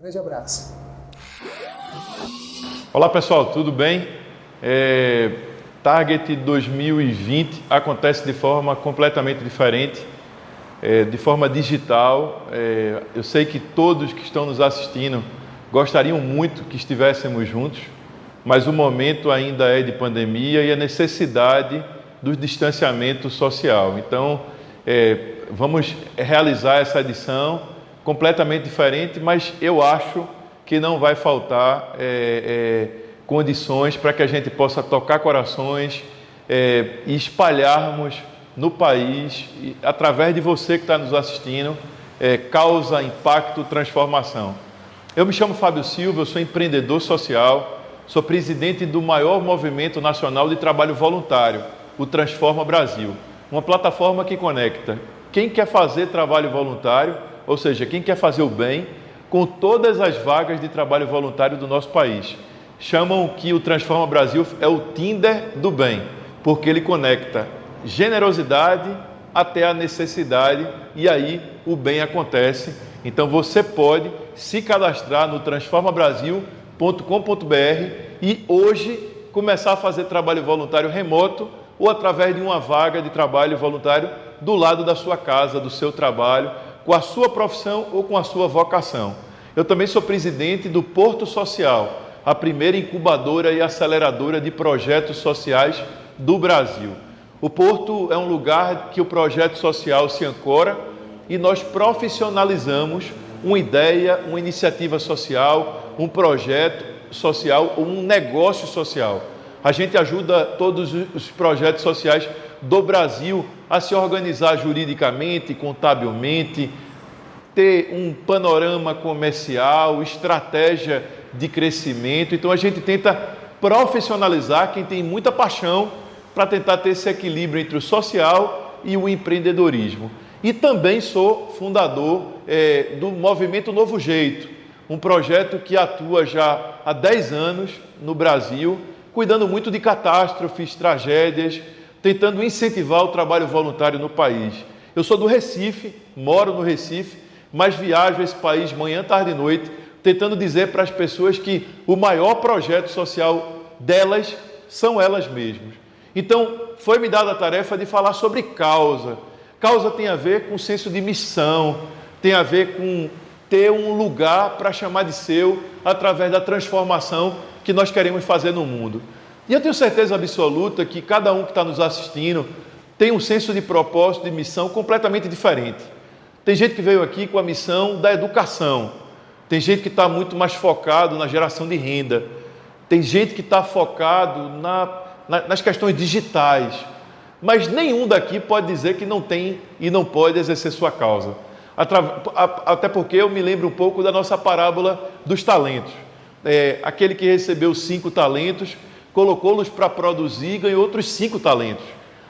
Grande abraço. Olá pessoal, tudo bem? É, Target 2020 acontece de forma completamente diferente, é, de forma digital. É, eu sei que todos que estão nos assistindo gostariam muito que estivéssemos juntos, mas o momento ainda é de pandemia e a necessidade do distanciamento social. Então, é, vamos realizar essa edição completamente diferente, mas eu acho que não vai faltar é, é, condições para que a gente possa tocar corações é, e espalharmos no país, e, através de você que está nos assistindo, é, causa, impacto, transformação. Eu me chamo Fábio Silva, eu sou empreendedor social, sou presidente do maior movimento nacional de trabalho voluntário, o Transforma Brasil, uma plataforma que conecta quem quer fazer trabalho voluntário, ou seja, quem quer fazer o bem, com todas as vagas de trabalho voluntário do nosso país. Chamam que o Transforma Brasil é o Tinder do bem, porque ele conecta generosidade até a necessidade e aí o bem acontece. Então você pode se cadastrar no transformabrasil.com.br e hoje começar a fazer trabalho voluntário remoto ou através de uma vaga de trabalho voluntário do lado da sua casa, do seu trabalho, com a sua profissão ou com a sua vocação. Eu também sou presidente do Porto Social, a primeira incubadora e aceleradora de projetos sociais do Brasil. O Porto é um lugar que o projeto social se ancora e nós profissionalizamos uma ideia, uma iniciativa social, um projeto social, um negócio social. A gente ajuda todos os projetos sociais do Brasil a se organizar juridicamente, contabilmente, ter um panorama comercial, estratégia de crescimento. Então a gente tenta profissionalizar quem tem muita paixão para tentar ter esse equilíbrio entre o social e o empreendedorismo. E também sou fundador é, do Movimento Novo Jeito, um projeto que atua já há 10 anos no Brasil, cuidando muito de catástrofes, tragédias, tentando incentivar o trabalho voluntário no país. Eu sou do Recife, moro no Recife, mas viajo esse país manhã, tarde e noite, tentando dizer para as pessoas que o maior projeto social delas são elas mesmas. Então, foi me dada a tarefa de falar sobre causa. Causa tem a ver com senso de missão, tem a ver com ter um lugar para chamar de seu através da transformação que nós queremos fazer no mundo. E eu tenho certeza absoluta que cada um que está nos assistindo tem um senso de propósito, de missão completamente diferente. Tem gente que veio aqui com a missão da educação, tem gente que está muito mais focado na geração de renda, tem gente que está focado na, na, nas questões digitais, mas nenhum daqui pode dizer que não tem e não pode exercer sua causa. Até porque eu me lembro um pouco da nossa parábola dos talentos. É, aquele que recebeu cinco talentos colocou-los para produzir e ganhou outros cinco talentos.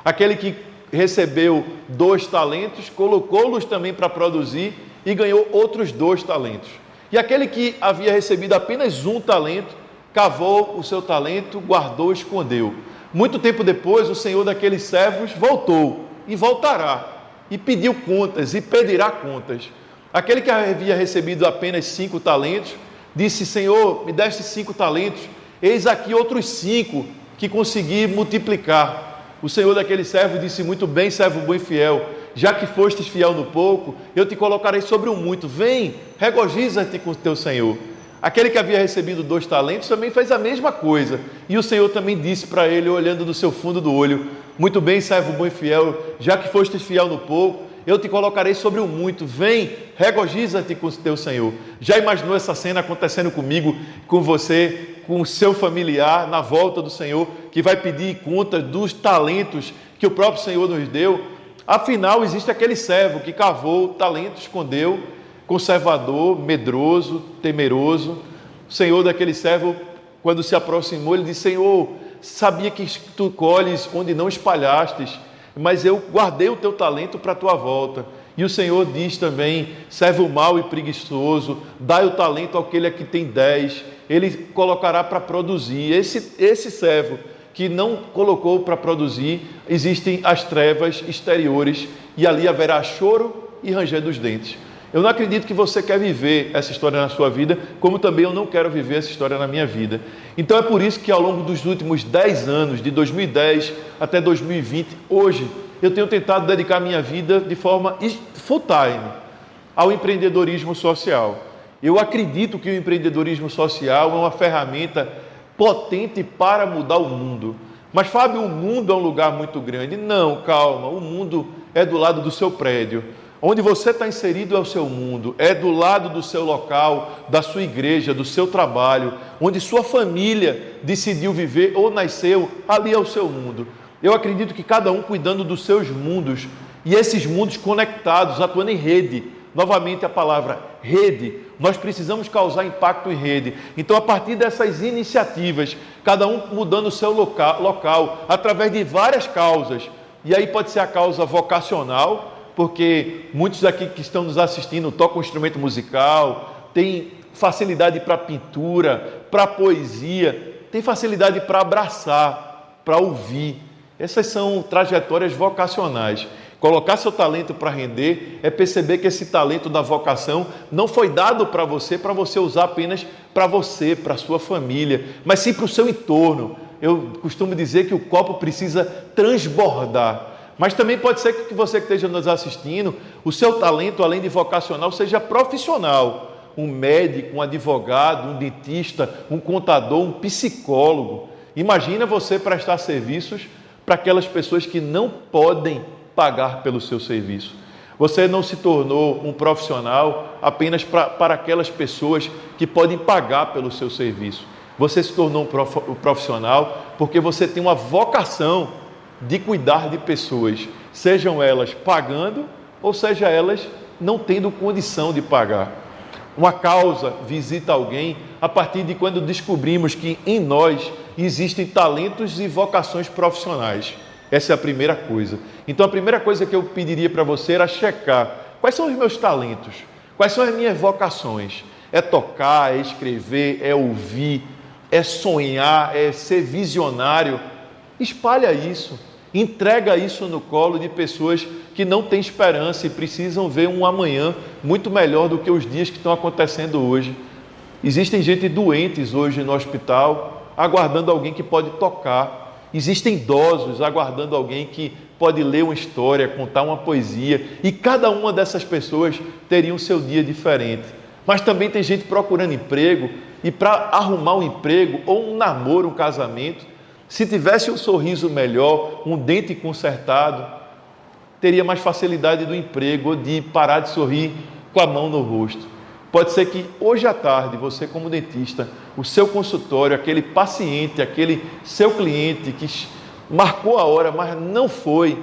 Aquele que recebeu dois talentos, colocou-los também para produzir e ganhou outros dois talentos. E aquele que havia recebido apenas um talento, cavou o seu talento, guardou, escondeu. Muito tempo depois, o senhor daqueles servos voltou e voltará e pediu contas e pedirá contas. Aquele que havia recebido apenas cinco talentos, disse: Senhor, me deste cinco talentos Eis aqui outros cinco que consegui multiplicar. O senhor daquele servo disse: Muito bem, servo bom e fiel, já que fostes fiel no pouco, eu te colocarei sobre o muito. Vem, regozija-te com o teu senhor. Aquele que havia recebido dois talentos também fez a mesma coisa. E o Senhor também disse para ele, olhando do seu fundo do olho: Muito bem, servo bom e fiel, já que fostes fiel no pouco, eu te colocarei sobre o muito. Vem, regozija-te com o teu Senhor. Já imaginou essa cena acontecendo comigo, com você, com o seu familiar na volta do Senhor, que vai pedir conta dos talentos que o próprio Senhor nos deu. Afinal, existe aquele servo que cavou talento, escondeu, conservador, medroso, temeroso. O Senhor daquele servo, quando se aproximou, ele disse: Senhor, sabia que tu colhes onde não espalhastes, mas eu guardei o teu talento para a tua volta. E o Senhor diz também: servo mau e preguiçoso, dai o talento àquele que tem dez, ele colocará para produzir. Esse, esse servo que não colocou para produzir, existem as trevas exteriores e ali haverá choro e ranger dos dentes. Eu não acredito que você quer viver essa história na sua vida, como também eu não quero viver essa história na minha vida. Então é por isso que ao longo dos últimos 10 anos, de 2010 até 2020, hoje, eu tenho tentado dedicar minha vida de forma full time ao empreendedorismo social. Eu acredito que o empreendedorismo social é uma ferramenta potente para mudar o mundo. Mas, Fábio, o mundo é um lugar muito grande. Não, calma, o mundo é do lado do seu prédio. Onde você está inserido é o seu mundo, é do lado do seu local, da sua igreja, do seu trabalho, onde sua família decidiu viver ou nasceu, ali é o seu mundo. Eu acredito que cada um cuidando dos seus mundos e esses mundos conectados, atuando em rede. Novamente a palavra rede. Nós precisamos causar impacto em rede. Então, a partir dessas iniciativas, cada um mudando o seu local, local através de várias causas. E aí pode ser a causa vocacional, porque muitos aqui que estão nos assistindo tocam instrumento musical, têm facilidade para pintura, para poesia, têm facilidade para abraçar, para ouvir. Essas são trajetórias vocacionais. Colocar seu talento para render é perceber que esse talento da vocação não foi dado para você, para você usar apenas para você, para sua família, mas sim para o seu entorno. Eu costumo dizer que o copo precisa transbordar. Mas também pode ser que você que esteja nos assistindo, o seu talento, além de vocacional, seja profissional. Um médico, um advogado, um dentista, um contador, um psicólogo. Imagina você prestar serviços para aquelas pessoas que não podem pagar pelo seu serviço. Você não se tornou um profissional apenas pra, para aquelas pessoas que podem pagar pelo seu serviço. Você se tornou um profissional porque você tem uma vocação de cuidar de pessoas, sejam elas pagando ou seja elas não tendo condição de pagar. Uma causa visita alguém a partir de quando descobrimos que em nós existem talentos e vocações profissionais. Essa é a primeira coisa. Então, a primeira coisa que eu pediria para você era checar quais são os meus talentos, quais são as minhas vocações. É tocar, é escrever, é ouvir, é sonhar, é ser visionário. Espalha isso. Entrega isso no colo de pessoas que não têm esperança e precisam ver um amanhã muito melhor do que os dias que estão acontecendo hoje. Existem gente doentes hoje no hospital, aguardando alguém que pode tocar. Existem idosos aguardando alguém que pode ler uma história, contar uma poesia, e cada uma dessas pessoas teria o seu dia diferente. Mas também tem gente procurando emprego e para arrumar um emprego ou um namoro, um casamento, se tivesse um sorriso melhor, um dente consertado, teria mais facilidade do emprego ou de parar de sorrir com a mão no rosto. Pode ser que hoje à tarde, você, como dentista, o seu consultório, aquele paciente, aquele seu cliente que marcou a hora, mas não foi,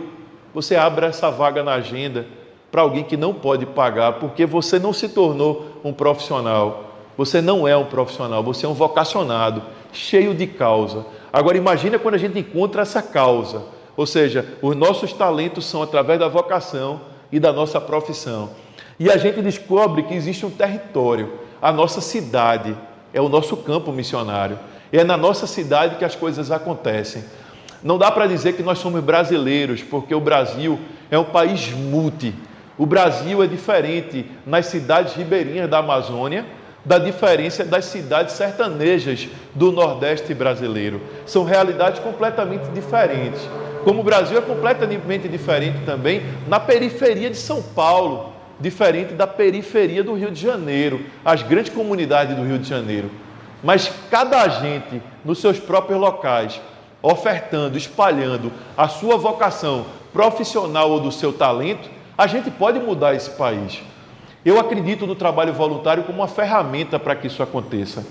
você abra essa vaga na agenda para alguém que não pode pagar, porque você não se tornou um profissional. Você não é um profissional, você é um vocacionado, cheio de causa. Agora imagina quando a gente encontra essa causa, ou seja, os nossos talentos são através da vocação e da nossa profissão. E a gente descobre que existe um território, a nossa cidade é o nosso campo missionário. É na nossa cidade que as coisas acontecem. Não dá para dizer que nós somos brasileiros, porque o Brasil é um país multi. O Brasil é diferente nas cidades ribeirinhas da Amazônia da diferença das cidades sertanejas do Nordeste brasileiro. São realidades completamente diferentes. Como o Brasil é completamente diferente também na periferia de São Paulo, diferente da periferia do Rio de Janeiro, as grandes comunidades do Rio de Janeiro. Mas cada agente nos seus próprios locais, ofertando, espalhando a sua vocação profissional ou do seu talento, a gente pode mudar esse país. Eu acredito no trabalho voluntário como uma ferramenta para que isso aconteça.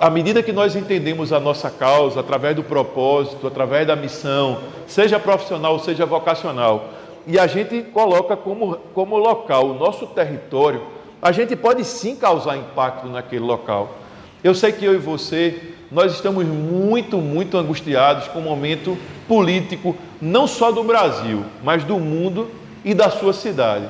À medida que nós entendemos a nossa causa, através do propósito, através da missão, seja profissional, seja vocacional, e a gente coloca como, como local o nosso território, a gente pode sim causar impacto naquele local. Eu sei que eu e você, nós estamos muito, muito angustiados com o momento político, não só do Brasil, mas do mundo e da sua cidade.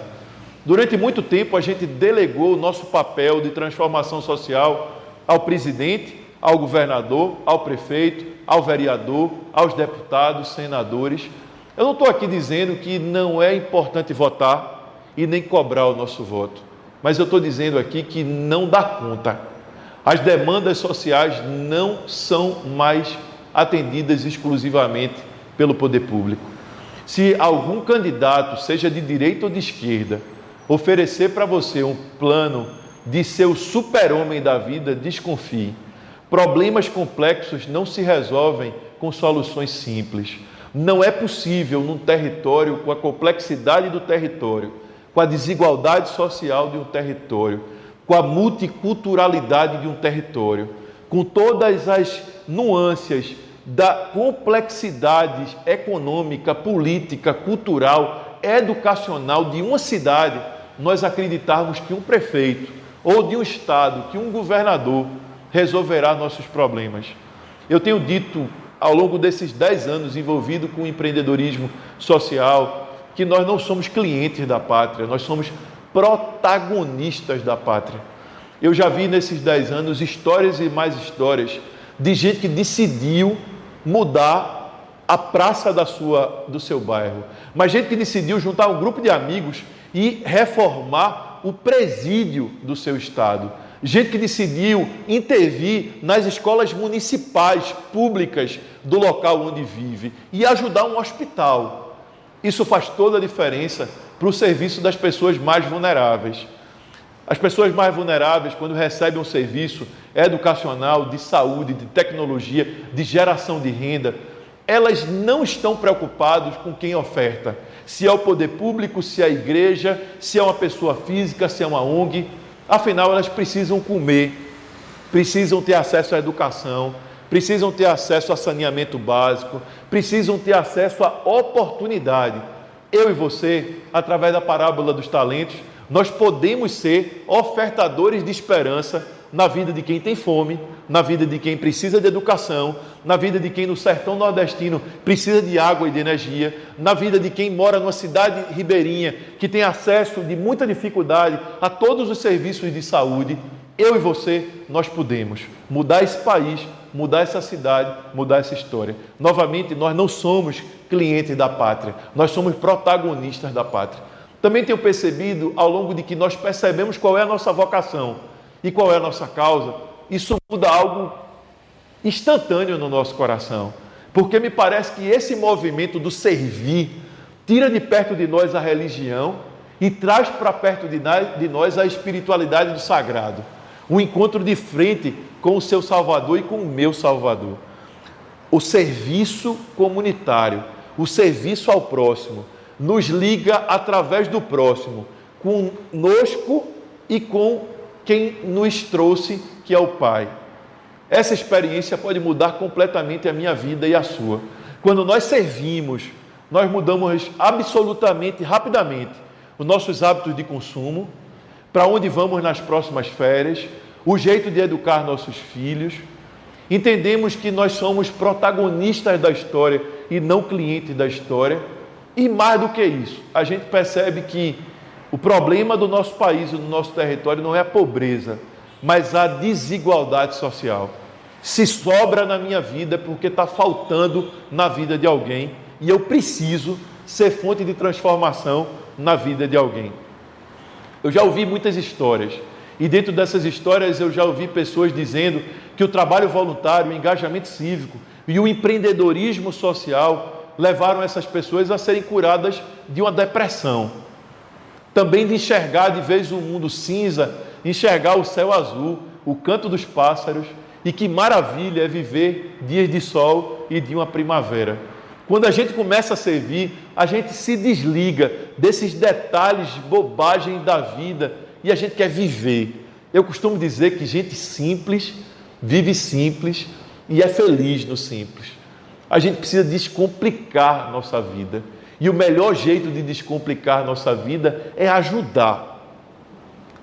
Durante muito tempo, a gente delegou o nosso papel de transformação social ao presidente, ao governador, ao prefeito, ao vereador, aos deputados, senadores. Eu não estou aqui dizendo que não é importante votar e nem cobrar o nosso voto. mas eu estou dizendo aqui que não dá conta. As demandas sociais não são mais atendidas exclusivamente pelo poder público. Se algum candidato, seja de direita ou de esquerda, oferecer para você um plano de ser o super-homem da vida, desconfie. Problemas complexos não se resolvem com soluções simples. Não é possível num território com a complexidade do território, com a desigualdade social de um território, com a multiculturalidade de um território, com todas as nuances da complexidade econômica, política, cultural, educacional de uma cidade, nós acreditarmos que um prefeito ou de um estado, que um governador resolverá nossos problemas. Eu tenho dito ao longo desses dez anos envolvido com empreendedorismo social que nós não somos clientes da pátria, nós somos protagonistas da pátria. Eu já vi nesses dez anos histórias e mais histórias de gente que decidiu mudar a praça da sua, do seu bairro, mas gente que decidiu juntar um grupo de amigos e reformar o presídio do seu estado gente que decidiu intervir nas escolas municipais públicas do local onde vive e ajudar um hospital. Isso faz toda a diferença para o serviço das pessoas mais vulneráveis. As pessoas mais vulneráveis, quando recebem um serviço educacional, de saúde, de tecnologia, de geração de renda, elas não estão preocupadas com quem oferta. Se é o poder público, se é a igreja, se é uma pessoa física, se é uma ONG Afinal, elas precisam comer, precisam ter acesso à educação, precisam ter acesso a saneamento básico, precisam ter acesso à oportunidade. Eu e você, através da parábola dos talentos, nós podemos ser ofertadores de esperança na vida de quem tem fome, na vida de quem precisa de educação, na vida de quem no sertão nordestino precisa de água e de energia, na vida de quem mora numa cidade ribeirinha que tem acesso de muita dificuldade a todos os serviços de saúde. Eu e você, nós podemos mudar esse país, mudar essa cidade, mudar essa história. Novamente, nós não somos clientes da pátria, nós somos protagonistas da pátria. Também tenho percebido ao longo de que nós percebemos qual é a nossa vocação e qual é a nossa causa, isso muda algo instantâneo no nosso coração. Porque me parece que esse movimento do servir tira de perto de nós a religião e traz para perto de nós a espiritualidade do sagrado. Um encontro de frente com o seu Salvador e com o meu Salvador. O serviço comunitário, o serviço ao próximo, nos liga através do próximo, conosco e com quem nos trouxe, que é o Pai. Essa experiência pode mudar completamente a minha vida e a sua. Quando nós servimos, nós mudamos absolutamente, rapidamente, os nossos hábitos de consumo, para onde vamos nas próximas férias, o jeito de educar nossos filhos. Entendemos que nós somos protagonistas da história e não clientes da história. E mais do que isso, a gente percebe que o problema do nosso país e do nosso território não é a pobreza, mas a desigualdade social. Se sobra na minha vida porque está faltando na vida de alguém e eu preciso ser fonte de transformação na vida de alguém. Eu já ouvi muitas histórias e dentro dessas histórias eu já ouvi pessoas dizendo que o trabalho voluntário, o engajamento cívico e o empreendedorismo social levaram essas pessoas a serem curadas de uma depressão também de enxergar de vez o mundo cinza, enxergar o céu azul, o canto dos pássaros, e que maravilha é viver dias de sol e de uma primavera. Quando a gente começa a servir, a gente se desliga desses detalhes, bobagem da vida e a gente quer viver. Eu costumo dizer que gente simples vive simples e é feliz no simples. A gente precisa descomplicar nossa vida. E o melhor jeito de descomplicar nossa vida é ajudar.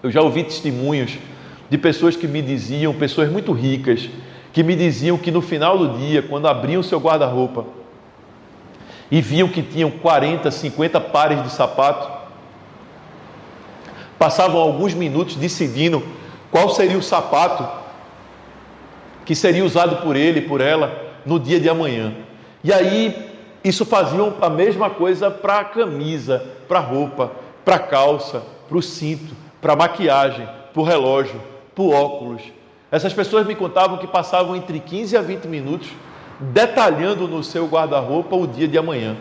Eu já ouvi testemunhos de pessoas que me diziam, pessoas muito ricas, que me diziam que no final do dia, quando abriam seu guarda-roupa e viam que tinham 40, 50 pares de sapato, passavam alguns minutos decidindo qual seria o sapato que seria usado por ele, por ela, no dia de amanhã. E aí isso faziam a mesma coisa para a camisa, para a roupa, para a calça, para o cinto, para maquiagem, para o relógio, para óculos. Essas pessoas me contavam que passavam entre 15 a 20 minutos detalhando no seu guarda-roupa o dia de amanhã.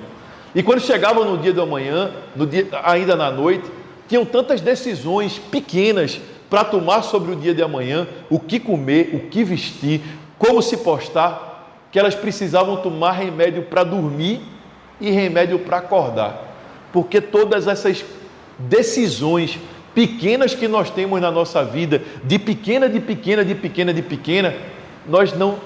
E quando chegavam no dia de amanhã, no dia, ainda na noite, tinham tantas decisões pequenas para tomar sobre o dia de amanhã, o que comer, o que vestir, como se postar, que elas precisavam tomar remédio para dormir e remédio para acordar. Porque todas essas decisões pequenas que nós temos na nossa vida, de pequena, de pequena, de pequena, de pequena, nós não,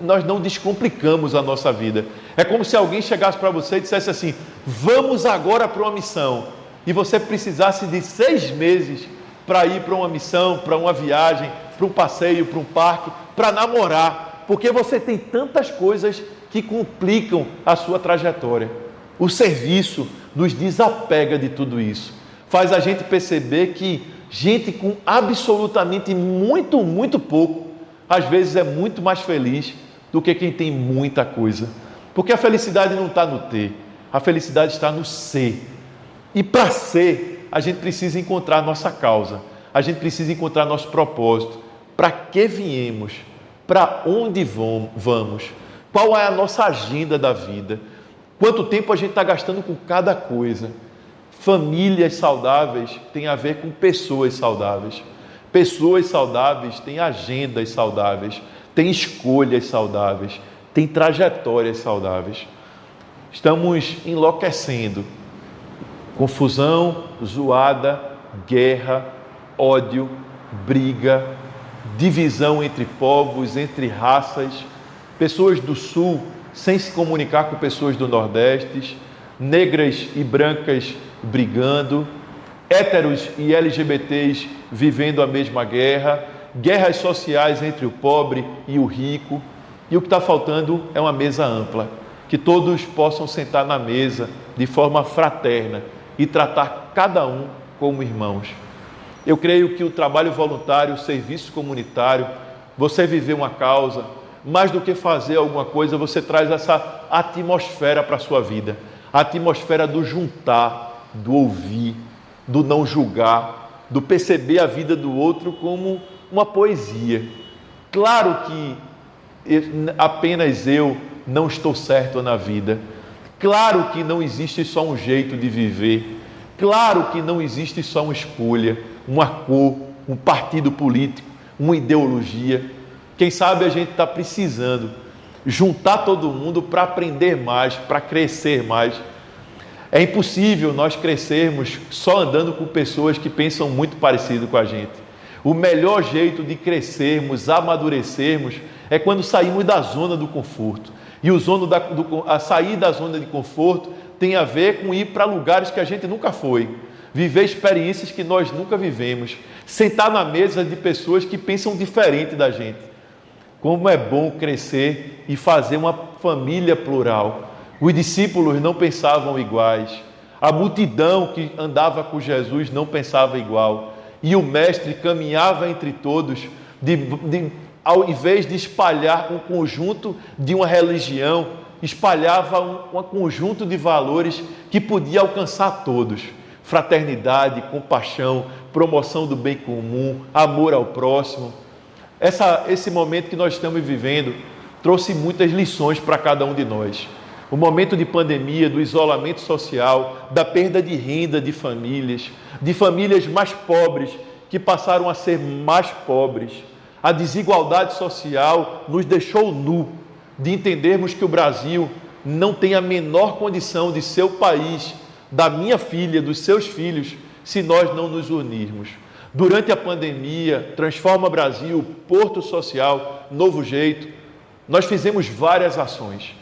nós não descomplicamos a nossa vida. É como se alguém chegasse para você e dissesse assim: vamos agora para uma missão. E você precisasse de seis meses para ir para uma missão, para uma viagem, para um passeio, para um parque, para namorar, porque você tem tantas coisas que complicam a sua trajetória. O serviço nos desapega de tudo isso, faz a gente perceber que gente com absolutamente muito, muito pouco às vezes é muito mais feliz do que quem tem muita coisa. Porque a felicidade não está no ter, a felicidade está no ser. E para ser, a gente precisa encontrar nossa causa, a gente precisa encontrar nosso propósito. Para que viemos? Para onde vamos? Qual é a nossa agenda da vida? Quanto tempo a gente está gastando com cada coisa? Famílias saudáveis têm a ver com pessoas saudáveis. Pessoas saudáveis têm agendas saudáveis, têm escolhas saudáveis, têm trajetórias saudáveis. Estamos enlouquecendo. Confusão, zoada, guerra, ódio, briga, divisão entre povos, entre raças, pessoas do sul sem se comunicar com pessoas do nordeste, negras e brancas brigando, héteros e LGBTs vivendo a mesma guerra, guerras sociais entre o pobre e o rico. E o que está faltando é uma mesa ampla, que todos possam sentar na mesa de forma fraterna e tratar cada um como irmãos. Eu creio que o trabalho voluntário, o serviço comunitário, você viver uma causa, mais do que fazer alguma coisa, você traz essa atmosfera para a sua vida a atmosfera do juntar, do ouvir, do não julgar, do perceber a vida do outro como uma poesia. Claro que apenas eu não estou certo na vida. Claro que não existe só um jeito de viver. Claro que não existe só uma escolha, uma cor, um partido político, uma ideologia. Quem sabe a gente está precisando juntar todo mundo para aprender mais, para crescer mais é impossível nós crescermos só andando com pessoas que pensam muito parecido com a gente. O melhor jeito de crescermos, amadurecermos, é quando saímos da zona do conforto. E o zona da, do, a sair da zona de conforto tem a ver com ir para lugares que a gente nunca foi, viver experiências que nós nunca vivemos, sentar na mesa de pessoas que pensam diferente da gente. Como é bom crescer e fazer uma família plural os discípulos não pensavam iguais. A multidão que andava com Jesus não pensava igual. E o Mestre caminhava entre todos, de, de, ao invés de espalhar um conjunto de uma religião, espalhava um, um conjunto de valores que podia alcançar todos: fraternidade, compaixão, promoção do bem comum, amor ao próximo. Essa, esse momento que nós estamos vivendo trouxe muitas lições para cada um de nós o momento de pandemia, do isolamento social, da perda de renda de famílias, de famílias mais pobres que passaram a ser mais pobres. A desigualdade social nos deixou nu de entendermos que o Brasil não tem a menor condição de ser o país da minha filha, dos seus filhos, se nós não nos unirmos. Durante a pandemia, Transforma Brasil, Porto Social, Novo Jeito, nós fizemos várias ações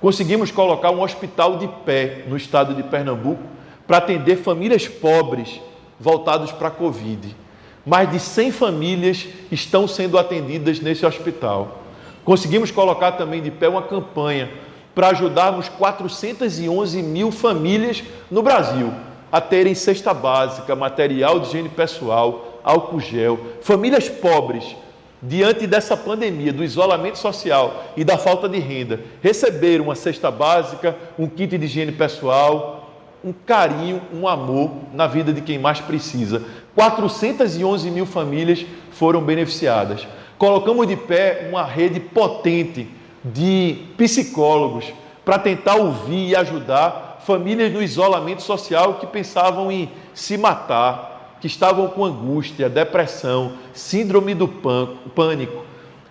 Conseguimos colocar um hospital de pé no estado de Pernambuco para atender famílias pobres voltadas para a Covid. Mais de 100 famílias estão sendo atendidas nesse hospital. Conseguimos colocar também de pé uma campanha para ajudarmos 411 mil famílias no Brasil a terem cesta básica, material de higiene pessoal, álcool gel. Famílias pobres diante dessa pandemia, do isolamento social e da falta de renda, receber uma cesta básica, um kit de higiene pessoal, um carinho, um amor na vida de quem mais precisa. 411 mil famílias foram beneficiadas. Colocamos de pé uma rede potente de psicólogos para tentar ouvir e ajudar famílias no isolamento social que pensavam em se matar, que estavam com angústia, depressão, síndrome do pânico.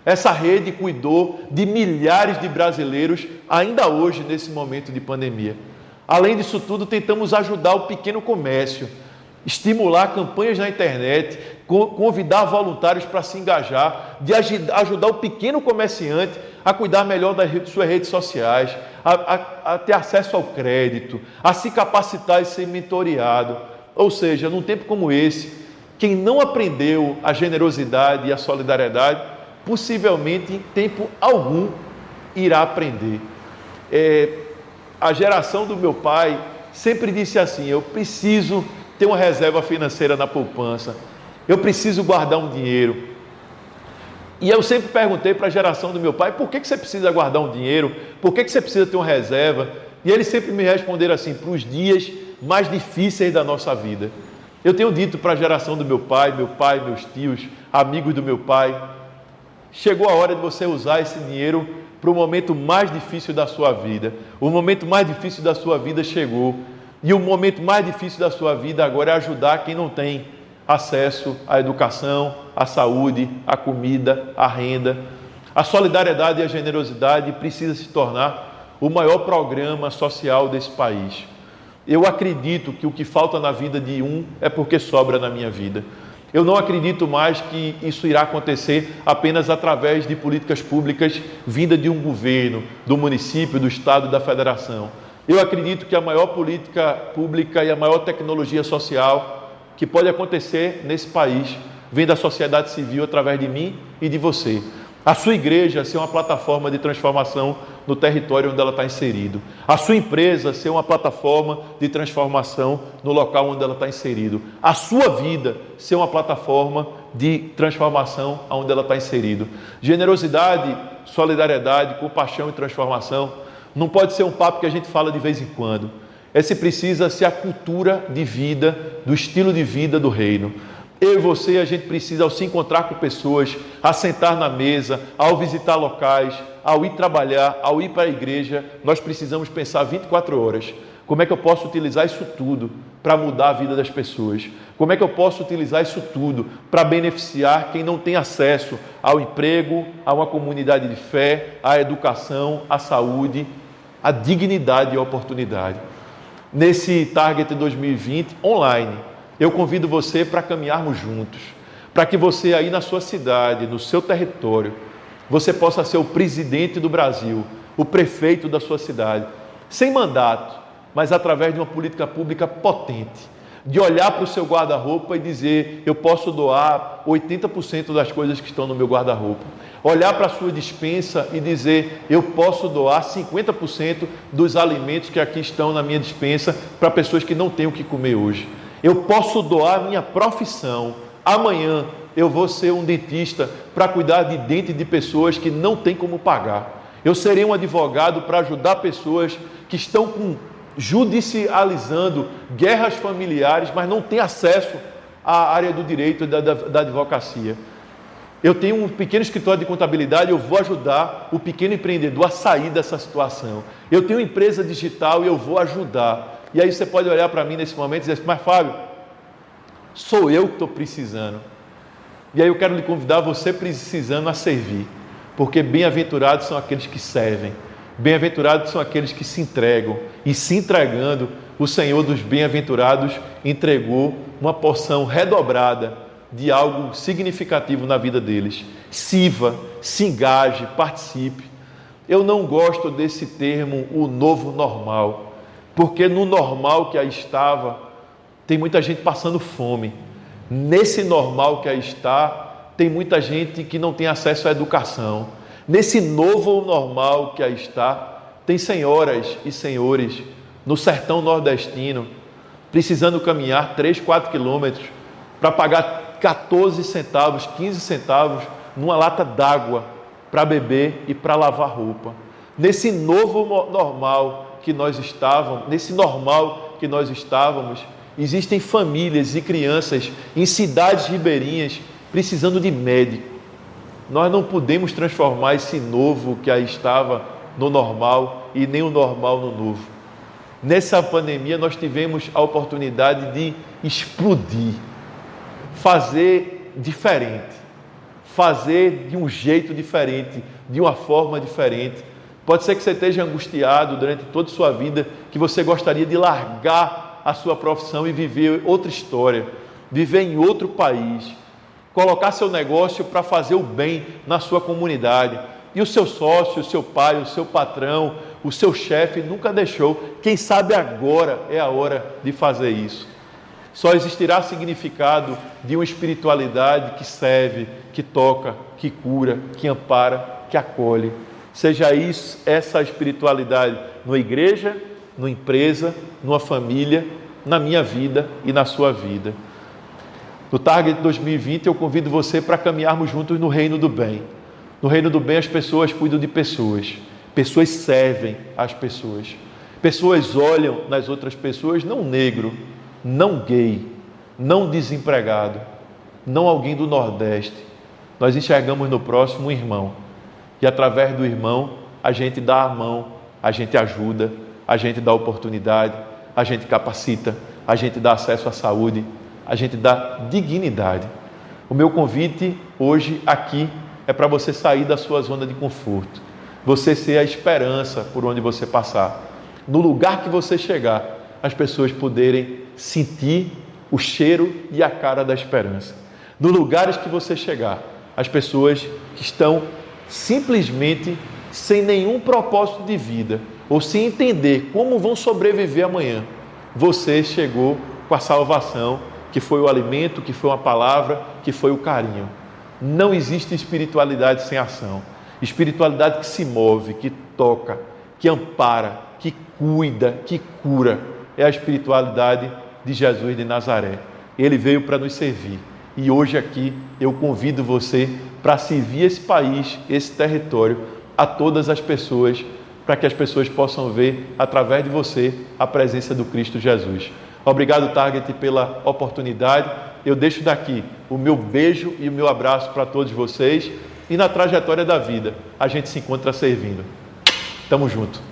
Essa rede cuidou de milhares de brasileiros ainda hoje nesse momento de pandemia. Além disso tudo, tentamos ajudar o pequeno comércio, estimular campanhas na internet, convidar voluntários para se engajar, de ajudar o pequeno comerciante a cuidar melhor das suas redes sociais, a, a, a ter acesso ao crédito, a se capacitar e ser mentoreado. Ou seja, num tempo como esse, quem não aprendeu a generosidade e a solidariedade, possivelmente em tempo algum irá aprender. É, a geração do meu pai sempre disse assim: eu preciso ter uma reserva financeira na poupança, eu preciso guardar um dinheiro. E eu sempre perguntei para a geração do meu pai: por que, que você precisa guardar um dinheiro? Por que, que você precisa ter uma reserva? E eles sempre me responderam assim: para os dias mais difíceis da nossa vida. Eu tenho dito para a geração do meu pai, meu pai, meus tios, amigos do meu pai: chegou a hora de você usar esse dinheiro para o momento mais difícil da sua vida. O momento mais difícil da sua vida chegou. E o momento mais difícil da sua vida agora é ajudar quem não tem acesso à educação, à saúde, à comida, à renda. A solidariedade e a generosidade precisa se tornar o maior programa social desse país. Eu acredito que o que falta na vida de um é porque sobra na minha vida. Eu não acredito mais que isso irá acontecer apenas através de políticas públicas vinda de um governo, do município, do estado e da federação. Eu acredito que a maior política pública e a maior tecnologia social que pode acontecer nesse país vem da sociedade civil através de mim e de você a sua igreja ser uma plataforma de transformação no território onde ela está inserido, a sua empresa ser uma plataforma de transformação no local onde ela está inserido, a sua vida ser uma plataforma de transformação onde ela está inserido. Generosidade, solidariedade, compaixão e transformação não pode ser um papo que a gente fala de vez em quando. Esse precisa ser a cultura de vida, do estilo de vida do reino. Eu e você, a gente precisa, ao se encontrar com pessoas, a sentar na mesa, ao visitar locais, ao ir trabalhar, ao ir para a igreja, nós precisamos pensar 24 horas. Como é que eu posso utilizar isso tudo para mudar a vida das pessoas? Como é que eu posso utilizar isso tudo para beneficiar quem não tem acesso ao emprego, a uma comunidade de fé, à educação, à saúde, à dignidade e à oportunidade? Nesse Target 2020 online, eu convido você para caminharmos juntos, para que você aí na sua cidade, no seu território, você possa ser o presidente do Brasil, o prefeito da sua cidade, sem mandato, mas através de uma política pública potente, de olhar para o seu guarda-roupa e dizer: eu posso doar 80% das coisas que estão no meu guarda-roupa. Olhar para a sua dispensa e dizer: eu posso doar 50% dos alimentos que aqui estão na minha dispensa para pessoas que não têm o que comer hoje. Eu posso doar minha profissão. Amanhã eu vou ser um dentista para cuidar de dente de pessoas que não têm como pagar. Eu serei um advogado para ajudar pessoas que estão com, judicializando guerras familiares, mas não têm acesso à área do direito e da, da, da advocacia. Eu tenho um pequeno escritório de contabilidade, eu vou ajudar o pequeno empreendedor a sair dessa situação. Eu tenho uma empresa digital e eu vou ajudar. E aí você pode olhar para mim nesse momento e dizer assim, mas Fábio, sou eu que estou precisando. E aí eu quero lhe convidar, você precisando a servir. Porque bem-aventurados são aqueles que servem. Bem-aventurados são aqueles que se entregam. E se entregando, o Senhor dos bem-aventurados entregou uma porção redobrada de algo significativo na vida deles. Sirva, se engaje, participe. Eu não gosto desse termo, o novo normal porque no normal que aí estava, tem muita gente passando fome. Nesse normal que aí está, tem muita gente que não tem acesso à educação. Nesse novo normal que aí está, tem senhoras e senhores no sertão nordestino precisando caminhar 3, 4 quilômetros para pagar 14 centavos, 15 centavos numa lata d'água para beber e para lavar roupa. Nesse novo normal que nós estávamos, nesse normal que nós estávamos, existem famílias e crianças em cidades ribeirinhas precisando de médico. Nós não podemos transformar esse novo que aí estava no normal e nem o normal no novo. Nessa pandemia, nós tivemos a oportunidade de explodir, fazer diferente, fazer de um jeito diferente, de uma forma diferente. Pode ser que você esteja angustiado durante toda a sua vida, que você gostaria de largar a sua profissão e viver outra história, viver em outro país, colocar seu negócio para fazer o bem na sua comunidade. E o seu sócio, o seu pai, o seu patrão, o seu chefe nunca deixou. Quem sabe agora é a hora de fazer isso. Só existirá significado de uma espiritualidade que serve, que toca, que cura, que ampara, que acolhe. Seja isso, essa espiritualidade numa igreja, numa empresa, numa família, na minha vida e na sua vida. No Target 2020, eu convido você para caminharmos juntos no reino do bem. No reino do bem, as pessoas cuidam de pessoas. Pessoas servem às pessoas. Pessoas olham nas outras pessoas, não negro, não gay, não desempregado, não alguém do Nordeste. Nós enxergamos no próximo um irmão. E através do irmão, a gente dá a mão, a gente ajuda, a gente dá oportunidade, a gente capacita, a gente dá acesso à saúde, a gente dá dignidade. O meu convite hoje aqui é para você sair da sua zona de conforto você ser a esperança por onde você passar. No lugar que você chegar, as pessoas poderem sentir o cheiro e a cara da esperança. No lugares que você chegar, as pessoas que estão simplesmente sem nenhum propósito de vida ou sem entender como vão sobreviver amanhã, você chegou com a salvação, que foi o alimento, que foi uma palavra, que foi o carinho. Não existe espiritualidade sem ação. Espiritualidade que se move, que toca, que ampara, que cuida, que cura. É a espiritualidade de Jesus de Nazaré. Ele veio para nos servir. E hoje aqui eu convido você para servir esse país, esse território, a todas as pessoas, para que as pessoas possam ver através de você a presença do Cristo Jesus. Obrigado, Target, pela oportunidade. Eu deixo daqui o meu beijo e o meu abraço para todos vocês e na trajetória da vida a gente se encontra servindo. Tamo junto.